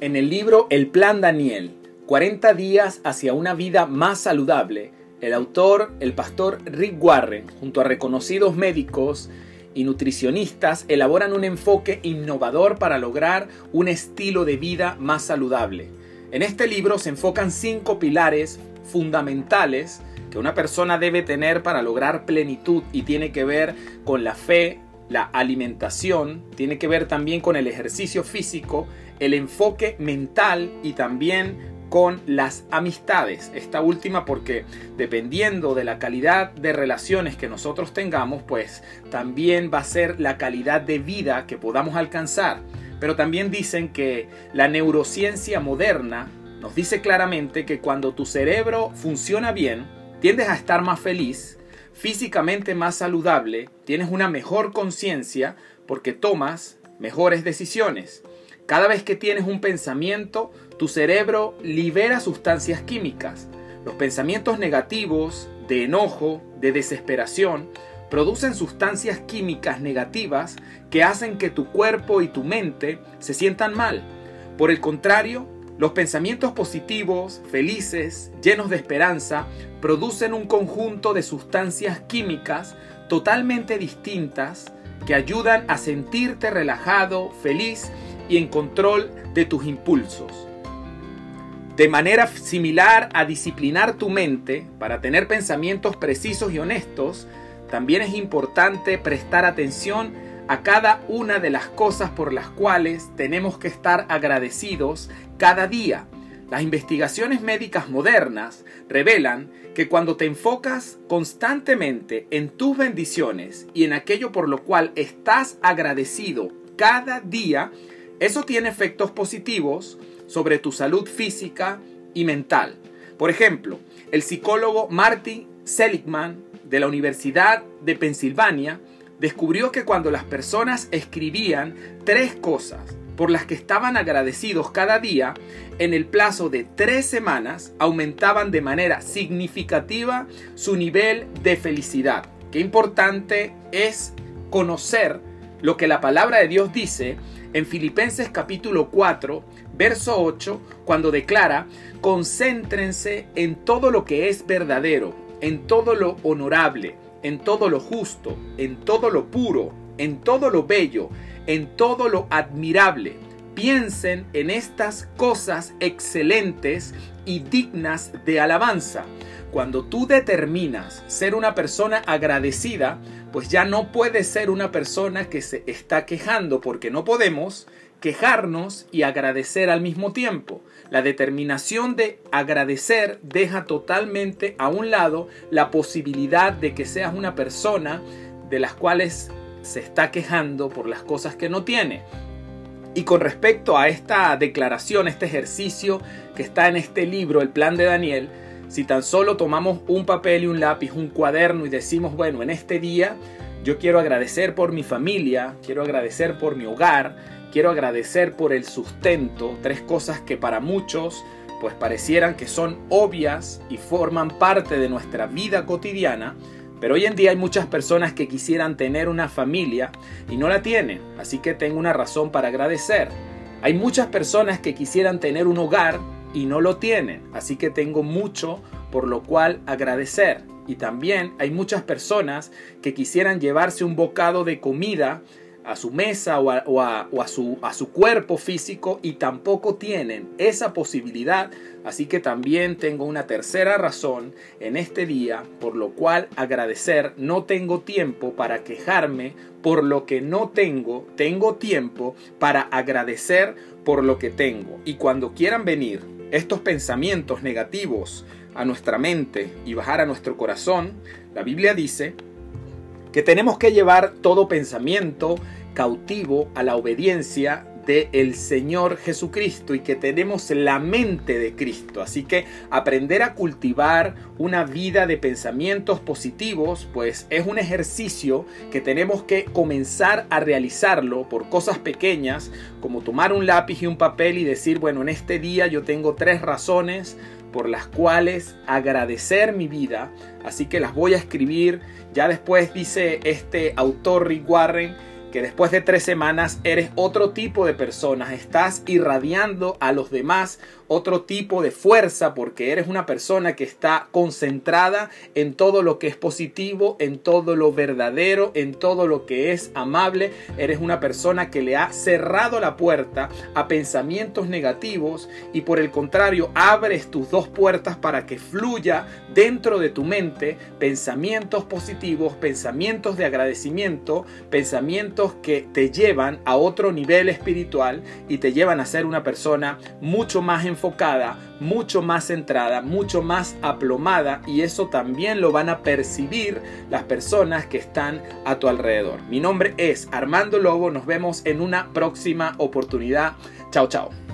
En el libro El Plan Daniel, 40 días hacia una vida más saludable, el autor, el pastor Rick Warren, junto a reconocidos médicos y nutricionistas, elaboran un enfoque innovador para lograr un estilo de vida más saludable. En este libro se enfocan cinco pilares fundamentales que una persona debe tener para lograr plenitud y tiene que ver con la fe, la alimentación, tiene que ver también con el ejercicio físico, el enfoque mental y también con las amistades. Esta última porque dependiendo de la calidad de relaciones que nosotros tengamos, pues también va a ser la calidad de vida que podamos alcanzar. Pero también dicen que la neurociencia moderna nos dice claramente que cuando tu cerebro funciona bien, tiendes a estar más feliz, físicamente más saludable, tienes una mejor conciencia porque tomas mejores decisiones. Cada vez que tienes un pensamiento, tu cerebro libera sustancias químicas. Los pensamientos negativos, de enojo, de desesperación, producen sustancias químicas negativas que hacen que tu cuerpo y tu mente se sientan mal. Por el contrario, los pensamientos positivos, felices, llenos de esperanza, producen un conjunto de sustancias químicas totalmente distintas que ayudan a sentirte relajado, feliz y en control de tus impulsos. De manera similar a disciplinar tu mente para tener pensamientos precisos y honestos, también es importante prestar atención a cada una de las cosas por las cuales tenemos que estar agradecidos cada día. Las investigaciones médicas modernas revelan que cuando te enfocas constantemente en tus bendiciones y en aquello por lo cual estás agradecido cada día, eso tiene efectos positivos sobre tu salud física y mental. Por ejemplo, el psicólogo Martin Seligman de la Universidad de Pensilvania descubrió que cuando las personas escribían tres cosas por las que estaban agradecidos cada día, en el plazo de tres semanas aumentaban de manera significativa su nivel de felicidad. Qué importante es conocer lo que la palabra de Dios dice en Filipenses capítulo 4, verso 8, cuando declara, concéntrense en todo lo que es verdadero, en todo lo honorable, en todo lo justo, en todo lo puro, en todo lo bello, en todo lo admirable. Piensen en estas cosas excelentes y dignas de alabanza. Cuando tú determinas ser una persona agradecida, pues ya no puedes ser una persona que se está quejando porque no podemos quejarnos y agradecer al mismo tiempo. La determinación de agradecer deja totalmente a un lado la posibilidad de que seas una persona de las cuales se está quejando por las cosas que no tiene. Y con respecto a esta declaración, este ejercicio que está en este libro, el plan de Daniel, si tan solo tomamos un papel y un lápiz, un cuaderno y decimos, bueno, en este día yo quiero agradecer por mi familia, quiero agradecer por mi hogar, quiero agradecer por el sustento, tres cosas que para muchos pues parecieran que son obvias y forman parte de nuestra vida cotidiana, pero hoy en día hay muchas personas que quisieran tener una familia y no la tienen, así que tengo una razón para agradecer. Hay muchas personas que quisieran tener un hogar y no lo tienen, así que tengo mucho por lo cual agradecer. Y también hay muchas personas que quisieran llevarse un bocado de comida a su mesa o, a, su, a su cuerpo físico y tampoco tienen esa posibilidad. Así que también tengo una tercera razón en este día por lo cual agradecer. No tengo tiempo para quejarme por lo que no tengo. Tengo tiempo para agradecer por lo que tengo. Y cuando quieran venir estos pensamientos negativos a nuestra mente y bajar a nuestro corazón, la Biblia dice que tenemos que llevar todo pensamiento cautivo a la obediencia del el Señor Jesucristo y que tenemos la mente de Cristo. Así que aprender a cultivar una vida de pensamientos positivos, pues es un ejercicio que tenemos que comenzar a realizarlo por cosas pequeñas, como tomar un lápiz y un papel y decir, bueno, en este día yo tengo tres razones por las cuales agradecer mi vida, así que las voy a escribir. Ya después dice este autor Rick Warren que después de tres semanas eres otro tipo de persona, estás irradiando a los demás otro tipo de fuerza porque eres una persona que está concentrada en todo lo que es positivo, en todo lo verdadero, en todo lo que es amable. Eres una persona que le ha cerrado la puerta a pensamientos negativos y por el contrario abres tus dos puertas para que fluya dentro de tu mente pensamientos positivos, pensamientos de agradecimiento, pensamientos que te llevan a otro nivel espiritual y te llevan a ser una persona mucho más enfocada, mucho más centrada, mucho más aplomada y eso también lo van a percibir las personas que están a tu alrededor. Mi nombre es Armando Lobo, nos vemos en una próxima oportunidad. Chao, chao.